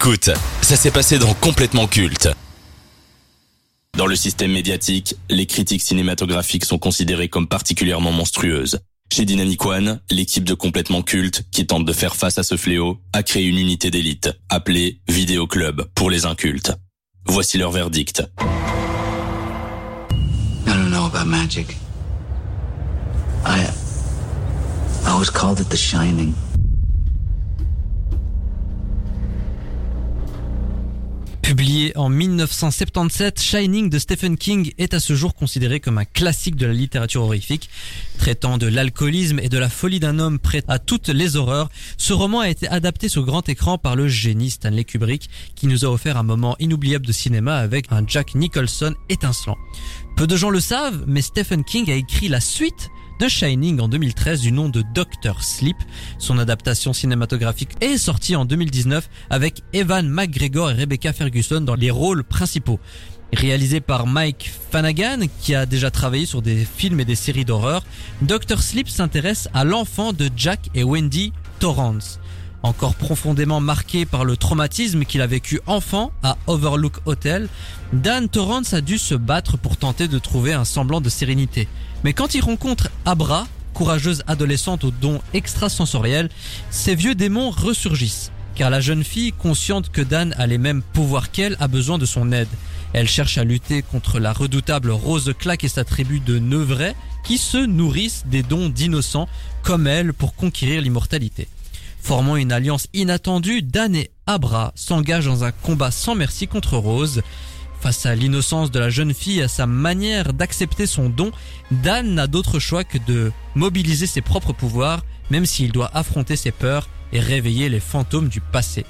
Écoute, ça s'est passé dans Complètement Culte. Dans le système médiatique, les critiques cinématographiques sont considérées comme particulièrement monstrueuses. Chez Dynamic One, l'équipe de Complètement Culte, qui tente de faire face à ce fléau, a créé une unité d'élite, appelée Vidéo Club, pour les incultes. Voici leur verdict. I don't know about magic. I. I was called it the Shining. Publié en 1977, Shining de Stephen King est à ce jour considéré comme un classique de la littérature horrifique. Traitant de l'alcoolisme et de la folie d'un homme prêt à toutes les horreurs, ce roman a été adapté sur grand écran par le génie Stanley Kubrick, qui nous a offert un moment inoubliable de cinéma avec un Jack Nicholson étincelant. Peu de gens le savent, mais Stephen King a écrit la suite de Shining en 2013 du nom de Doctor Sleep. Son adaptation cinématographique est sortie en 2019 avec Evan McGregor et Rebecca Ferguson dans les rôles principaux. Réalisé par Mike Flanagan, qui a déjà travaillé sur des films et des séries d'horreur, Doctor Sleep s'intéresse à l'enfant de Jack et Wendy Torrance. Encore profondément marqué par le traumatisme qu'il a vécu enfant à Overlook Hotel, Dan Torrance a dû se battre pour tenter de trouver un semblant de sérénité. Mais quand il rencontre Abra, courageuse adolescente aux dons extrasensoriels, ces vieux démons ressurgissent. Car la jeune fille, consciente que Dan a les mêmes pouvoirs qu'elle, a besoin de son aide. Elle cherche à lutter contre la redoutable Rose Claque et sa tribu de Neuvrais, qui se nourrissent des dons d'innocents comme elle pour conquérir l'immortalité. Formant une alliance inattendue, Dan et Abra s'engagent dans un combat sans merci contre Rose. Face à l'innocence de la jeune fille et à sa manière d'accepter son don, Dan n'a d'autre choix que de mobiliser ses propres pouvoirs, même s'il doit affronter ses peurs et réveiller les fantômes du passé.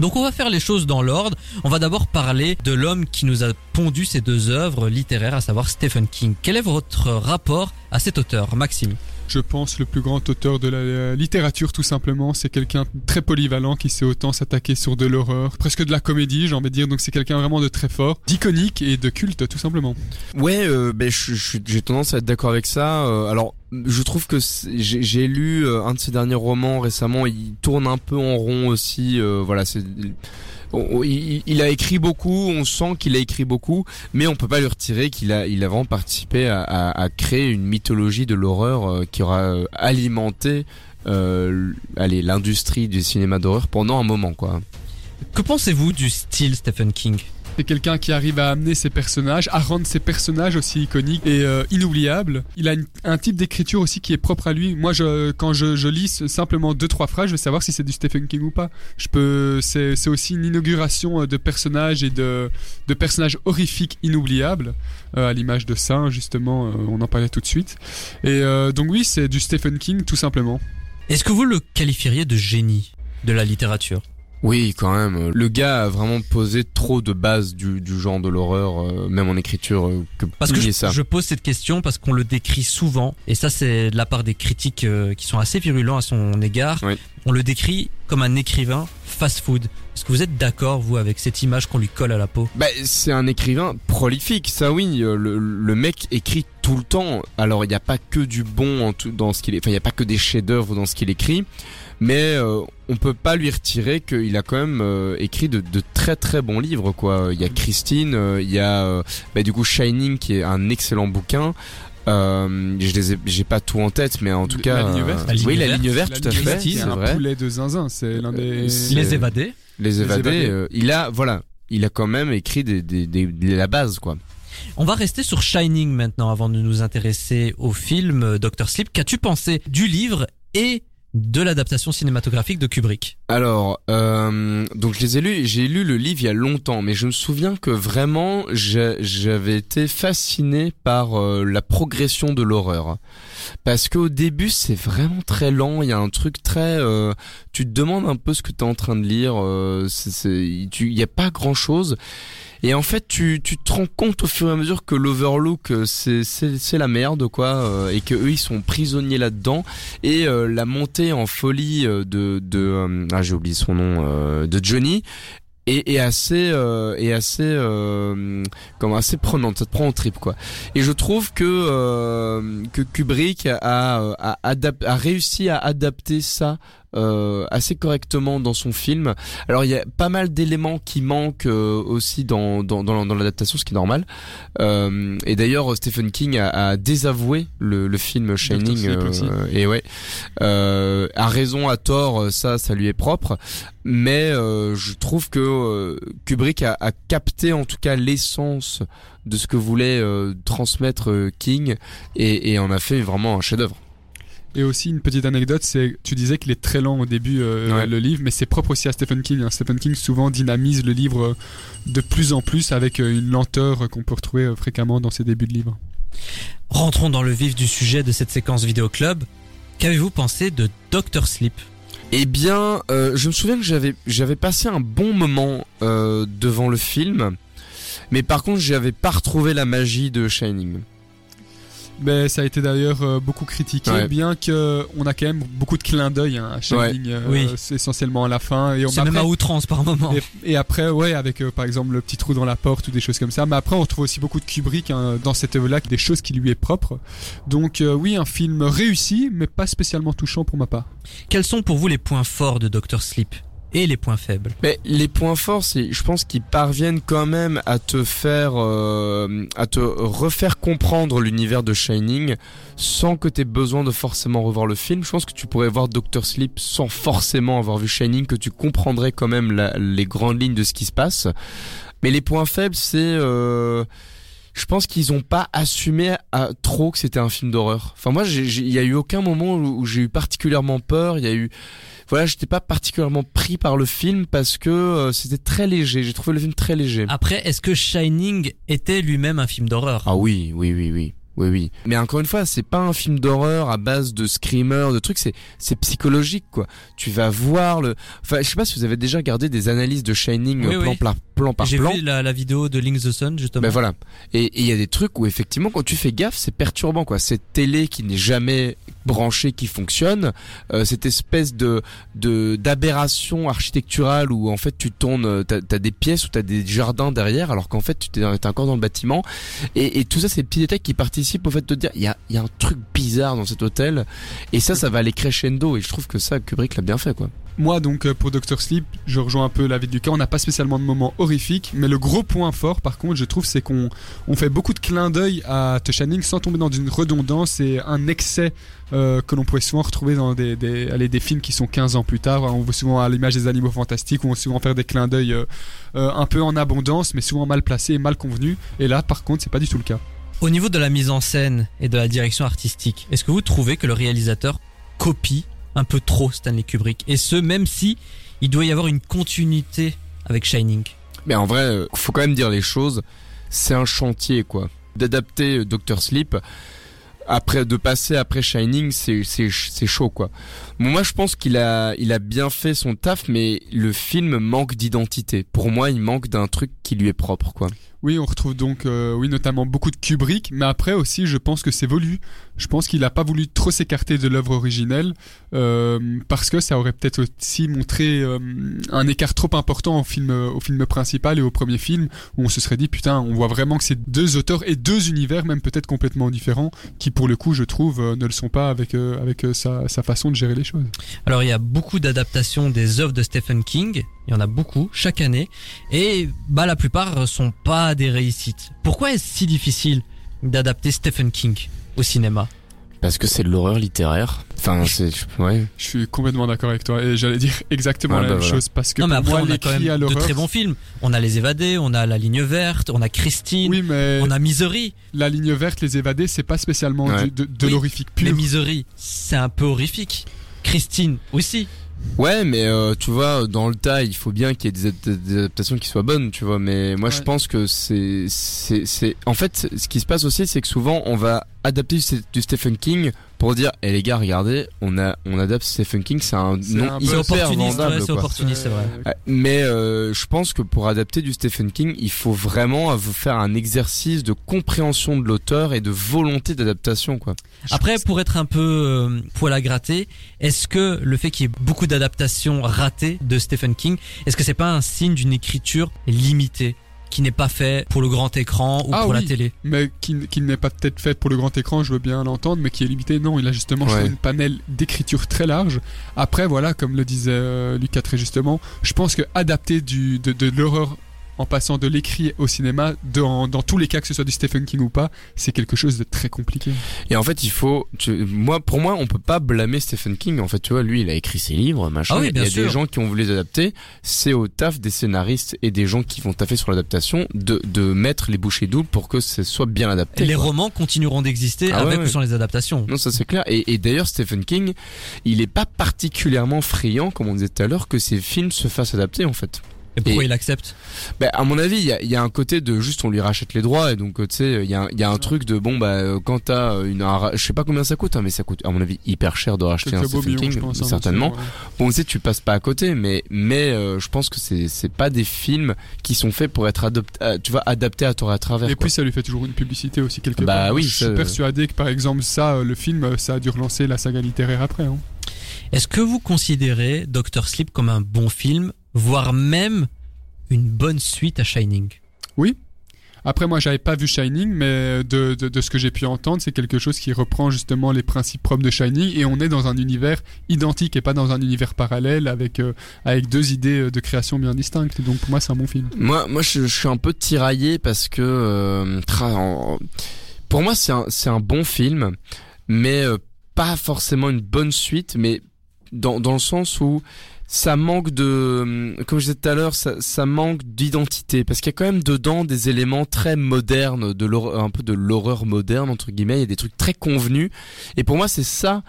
Donc on va faire les choses dans l'ordre. On va d'abord parler de l'homme qui nous a pondu ces deux œuvres littéraires, à savoir Stephen King. Quel est votre rapport à cet auteur, Maxime? Je pense, le plus grand auteur de la littérature, tout simplement. C'est quelqu'un très polyvalent qui sait autant s'attaquer sur de l'horreur, presque de la comédie, j'ai envie de dire. Donc c'est quelqu'un vraiment de très fort, d'iconique et de culte, tout simplement. Ouais, euh, ben j'ai tendance à être d'accord avec ça. Euh, alors je trouve que j'ai lu euh, un de ses derniers romans récemment. Il tourne un peu en rond aussi. voilà, c'est il, a écrit beaucoup, on sent qu'il a écrit beaucoup, mais on peut pas lui retirer qu'il a, il a vraiment participé à, créer une mythologie de l'horreur euh, qui aura euh, alimenté euh, l'industrie du cinéma d'horreur pendant un moment quoi. Que pensez-vous du style Stephen King? C'est quelqu'un qui arrive à amener ses personnages, à rendre ses personnages aussi iconiques et euh, inoubliables. Il a un type d'écriture aussi qui est propre à lui. Moi, quand je, lis simplement deux trois phrases, je vais savoir si c'est du Stephen King ou pas. Je peux, c'est, aussi une inauguration euh, de personnages et de, personnages horrifiques inoubliables, euh, à l'image de ça justement. on en parlait tout de suite. Et donc oui, c'est du Stephen King tout simplement. Est-ce que vous le qualifieriez de génie de la littérature? Oui, quand même. Le gars a vraiment posé trop de bases du, du genre de l'horreur, euh, même en écriture, euh, que parce que je, ça. je pose cette question parce qu'on le décrit souvent, et ça c'est de la part des critiques euh, qui sont assez virulents à son égard. On le décrit comme un écrivain fast-food. Est-ce que vous êtes d'accord, vous, avec cette image qu'on lui colle à la peau? Bah, C'est un écrivain prolifique, ça oui. Le, le mec écrit tout le temps. Alors, il n'y a pas que du bon en tout, dans ce qu'il est... Enfin, il n'y a pas que des chefs-d'œuvre dans ce qu'il écrit mais euh, on peut pas lui retirer qu'il a quand même euh, écrit de, de, très très bons livres quoi. Il y a Christine, euh, il y a euh, bah, du coup Shining qui est un excellent bouquin. Euh, je les ai, j'ai pas tout en tête, mais en tout cas, la ligne verte. oui, la ligne verte, tout à fait, c'est un poulet de zinzin, c'est l'un des. Les évadés. Les évadés. il a, voilà, il a quand même écrit des, des, des, la base, quoi. On va rester sur Shining maintenant avant de nous intéresser au film Doctor Sleep. Qu'as-tu pensé du livre et de l'adaptation cinématographique de Kubrick Alors, euh, donc je les ai lus, j'ai lu le livre il y a longtemps, mais je me souviens que vraiment j'avais été fasciné par euh, la progression de l'horreur. Parce qu'au début c'est vraiment très lent, il y a un truc très... Euh, tu te demandes un peu ce que tu es en train de lire, il n'y a pas grand-chose. Et en fait, tu, tu te rends compte au fur et à mesure que l'Overlook, euh, c'est, la merde, quoi, euh, et que eux, ils sont prisonniers là-dedans. Et euh, la montée en folie de, de ah, j'ai oublié son nom, de Johnny, est, est assez euh, est assez euh, comme assez prenante ça te prend en trip quoi et je trouve que euh, que Kubrick a, a, a réussi à adapter ça euh, assez correctement dans son film. Alors il y a pas mal d'éléments qui manquent euh, aussi dans dans, dans, dans l'adaptation, ce qui est normal. Euh, et d'ailleurs Stephen King a, a désavoué le, le film Shining euh, et ouais euh, a raison à tort ça ça lui est propre mais euh, je trouve que euh, Kubrick a, a capté en tout cas l'essence de ce que voulait euh, transmettre euh, King et, et en a fait vraiment un chef-d'œuvre. Et aussi une petite anecdote, c'est tu disais qu'il est très lent au début euh, Ouais. le livre, mais c'est propre aussi à Stephen King. hein. Stephen King souvent dynamise le livre euh, de plus en plus avec euh, une lenteur qu'on peut retrouver euh, fréquemment dans ses débuts de livre. Rentrons dans le vif du sujet de cette séquence vidéo club. Qu'avez-vous pensé de Doctor Sleep? Eh bien, euh, je me souviens que j'avais j'avais passé un bon moment euh, devant le film, mais par contre j'avais pas retrouvé la magie de Shining. Mais ça a été d'ailleurs euh, beaucoup critiqué, Ouais. bien que on a quand même beaucoup de clins d'œil hein, à Shining, euh, Oui. c'est essentiellement à la fin. Et on C'est même à outrance par moment. Et, et après, ouais, avec euh, par exemple le petit trou dans la porte ou des choses comme ça. Mais après, on retrouve aussi beaucoup de Kubrick hein, dans cette œuvre-là, des choses qui lui est propre. Donc euh, oui, un film réussi, mais pas spécialement touchant pour ma part. Quels sont pour vous les points forts de Doctor Sleep? Et les points faibles Mais les points forts, c'est, je pense qu'ils parviennent quand même à te faire, euh, à te refaire comprendre l'univers de Shining, sans que t'aies besoin de forcément revoir le film. Je pense que tu pourrais voir Doctor Sleep sans forcément avoir vu Shining, que tu comprendrais quand même les grandes lignes de ce qui se passe. Mais les points faibles, c'est, euh, je pense qu'ils ont pas assumé à trop que c'était un film d'horreur. Enfin moi, j'ai- j'ai- il y a eu aucun moment où, où j'ai eu particulièrement peur. Il y a eu, voilà, j'étais pas particulièrement pris par le film parce que euh, c'était très léger. J'ai trouvé le film très léger. Après, est-ce que Shining était lui-même un film d'horreur? Ah oui, oui, oui, oui. Oui, oui. Mais encore une fois, c'est pas un film d'horreur à base de screamers, de trucs, c'est, c'est psychologique, quoi. Tu vas voir le, enfin, je sais pas si vous avez déjà regardé des analyses de Shining Oui, euh, plan, oui. par plan par J'ai plan. vu la, la vidéo de Link the Sun justement. Ben voilà. Et et il y a des trucs où effectivement quand tu fais gaffe, c'est perturbant quoi. Cette télé qui n'est jamais branchée qui fonctionne, euh, cette espèce de de d'aberration architecturale où en fait tu tournes, euh, t'as as des pièces où t'as des jardins derrière alors qu'en fait tu t'es encore dans le bâtiment et, et tout ça c'est des petits détails qui participent au fait de te dire il y a il y a un truc bizarre dans cet hôtel et ça ça va aller crescendo et je trouve que ça Kubrick l'a bien fait quoi. Moi, donc, euh, pour Doctor Sleep, je rejoins un peu l'avis de Lucas. On n'a pas spécialement de moments horrifiques, mais le gros point fort, par contre, je trouve, c'est qu'on on fait beaucoup de clins d'œil à The Shining sans tomber dans une redondance et un excès euh, que l'on pouvait souvent retrouver dans des, des, allez, des films qui sont 15 ans plus tard. On voit souvent à l'image des animaux fantastiques, où on va souvent faire des clins d'œil euh, euh, un peu en abondance, mais souvent mal placés et mal convenus. Et là, par contre, c'est pas du tout le cas. Au niveau de la mise en scène et de la direction artistique, est-ce que vous trouvez que le réalisateur copie un peu trop Stanley Kubrick? Et ce, même si il doit y avoir une continuité avec Shining. Mais en vrai, faut quand même dire les choses. C'est un chantier, quoi. D'adapter Doctor Sleep, après, de passer après Shining, c'est, chaud, quoi. Moi, je pense qu'il a, il a bien fait son taf, mais le film manque d'identité. Pour moi, il manque d'un truc qui lui est propre, quoi. Oui, on retrouve donc, euh, oui, notamment beaucoup de Kubrick, mais après aussi, je pense que c'est voulu. Je pense qu'il n'a pas voulu trop s'écarter de l'œuvre originelle, euh, parce que ça aurait peut-être aussi montré euh, un écart trop important au film, au film principal et au premier film, où on se serait dit, putain, on voit vraiment que c'est deux auteurs et deux univers, même peut-être complètement différents, qui pour le coup, je trouve, ne le sont pas avec, avec sa façon de gérer les choses. Alors il y a beaucoup d'adaptations des œuvres de Stephen King, il y en a beaucoup chaque année, et bah la plupart sont pas des réussites. Pourquoi est-ce si difficile d'adapter Stephen King au cinéma? Parce que c'est de l'horreur littéraire. Enfin, c'est, ouais. Je suis complètement d'accord avec toi, et j'allais dire exactement la bah même voilà. chose, parce que Non mais après moi, on a quand même de très bons films. On a Les Évadés, on a La Ligne Verte, on a Christine, Oui, mais... on a Misery. la ligne verte, les évadés, c'est pas spécialement Ouais. du- de, de Oui, l'horrifique Mais pur. Misery, c'est un peu horrifique. Christine aussi. Ouais, mais euh, tu vois, dans le tas, il faut bien qu'il y ait des, ad- des adaptations qui soient bonnes, tu vois. Mais moi, je pense que c'est, c'est, c'est. En fait, ce qui se passe aussi, c'est que souvent, on va adapter du, du Stephen King pour dire, eh les gars, regardez, on a, on adapte Stephen King, c'est un nom hyper opportuniste, vendable, ouais, c'est quoi. opportuniste, c'est vrai. Mais euh, je pense que pour adapter du Stephen King, il faut vraiment vous faire un exercice de compréhension de l'auteur et de volonté d'adaptation, quoi. Après, pour être un peu euh, poil à gratter, est-ce que le fait qu'il y ait beaucoup d'adaptations ratées de Stephen King, est-ce que c'est pas un signe d'une écriture limitée? Qui n'est pas fait pour le grand écran ou Ah pour la télé. mais qui, qui n'est pas peut-être fait pour le grand écran, je veux bien l'entendre, mais qui est limité. Non, il a justement Ouais. une panel d'écriture très large. Après, voilà, comme le disait euh, Lucas très justement, je pense que adapter du, de, de l'horreur en passant de l'écrit au cinéma, dans, dans tous les cas que ce soit du Stephen King ou pas, c'est quelque chose de très compliqué. Et en fait, il faut, tu- moi, pour moi, on peut pas blâmer Stephen King. En fait, tu vois, lui, il a écrit ses livres, machin. Ah oui, il y a sûr. des gens qui ont voulu les adapter. C'est au taf des scénaristes et des gens qui vont taffer sur l'adaptation de, de mettre les bouchées doubles pour que ce soit bien adapté. les quoi. romans continueront d'exister Ah ouais, avec ouais. ou sans les adaptations. Non, ça c'est clair. Et, et d'ailleurs, Stephen King, il est pas particulièrement friand, comme on disait tout à l'heure, que ses films se fassent adapter, en fait. Et pourquoi Et- il accepte Bah, à mon avis, il y a, il y a un côté de juste on lui rachète les droits et donc euh, tu sais, il y a, un- il y a un truc de bon bah euh, quand t'as euh, une, un je sais pas combien ça coûte, hein, mais ça coûte à mon avis hyper cher de racheter un Stephen King, je pense. hein, certainement. Bon, tu sais, tu passes pas à côté, mais mais euh, je pense que c'est c'est pas des films qui sont faits pour être adoptés, euh, tu vois, adaptés à et à travers. Et quoi. puis ça lui fait toujours une publicité aussi quelque Bah part. oui, je suis persuadé que par exemple ça, le film, ça a dû relancer la saga littéraire après. hein. Est-ce que vous considérez Doctor Sleep comme un bon film, voire même une bonne suite à Shining? Après, moi, j'avais pas vu Shining, mais de, de, de ce que j'ai pu entendre, c'est quelque chose qui reprend justement les principes propres de Shining, et on est dans un univers identique et pas dans un univers parallèle avec euh, avec deux idées euh, de création bien distinctes. Donc pour moi, c'est un bon film. Moi, moi, je, je suis un peu tiraillé parce que euh, tra- en- pour moi, c'est un, c'est un bon film, mais euh, pas forcément une bonne suite, mais dans, dans le sens où ça manque de, comme je disais tout à l'heure, ça, ça manque d'identité parce qu'il y a quand même dedans des éléments très modernes, de un peu de l'horreur moderne entre guillemets. Il y a des trucs très convenus, et pour moi, c'est ça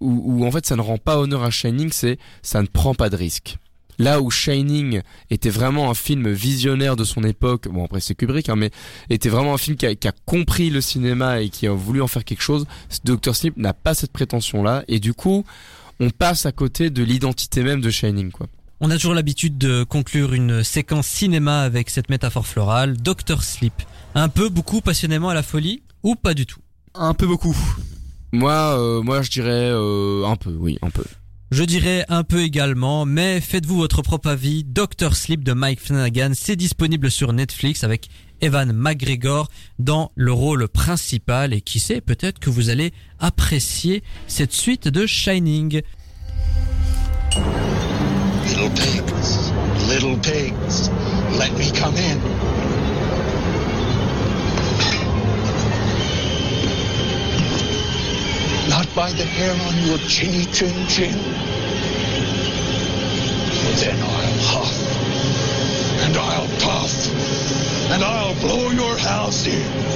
où, où en fait ça ne rend pas honneur à Shining, c'est ça ne prend pas de risque. Là où Shining était vraiment un film visionnaire de son époque, bon après c'est Kubrick, hein, mais était vraiment un film qui a, qui a compris le cinéma et qui a voulu en faire quelque chose. Doctor Sleep n'a pas cette prétention-là, et du coup, on passe à côté de l'identité même de Shining, quoi. On a toujours l'habitude de conclure une séquence cinéma avec cette métaphore florale, Doctor Sleep. Un peu, beaucoup, passionnément à la folie ou pas du tout? Un peu beaucoup. Moi, euh, moi je dirais euh, un peu, oui, un peu. Je dirais un peu également, mais faites-vous votre propre avis. Doctor Sleep de Mike Flanagan, c'est disponible sur Netflix avec Evan McGregor dans le rôle principal et qui sait, peut-être que vous allez apprécier cette suite de Shining. Little pigs, little pigs, let me come in. Not by the hair on your chinny chin chin. Then I'll huff, and I'll puff, and I'll blow your house in.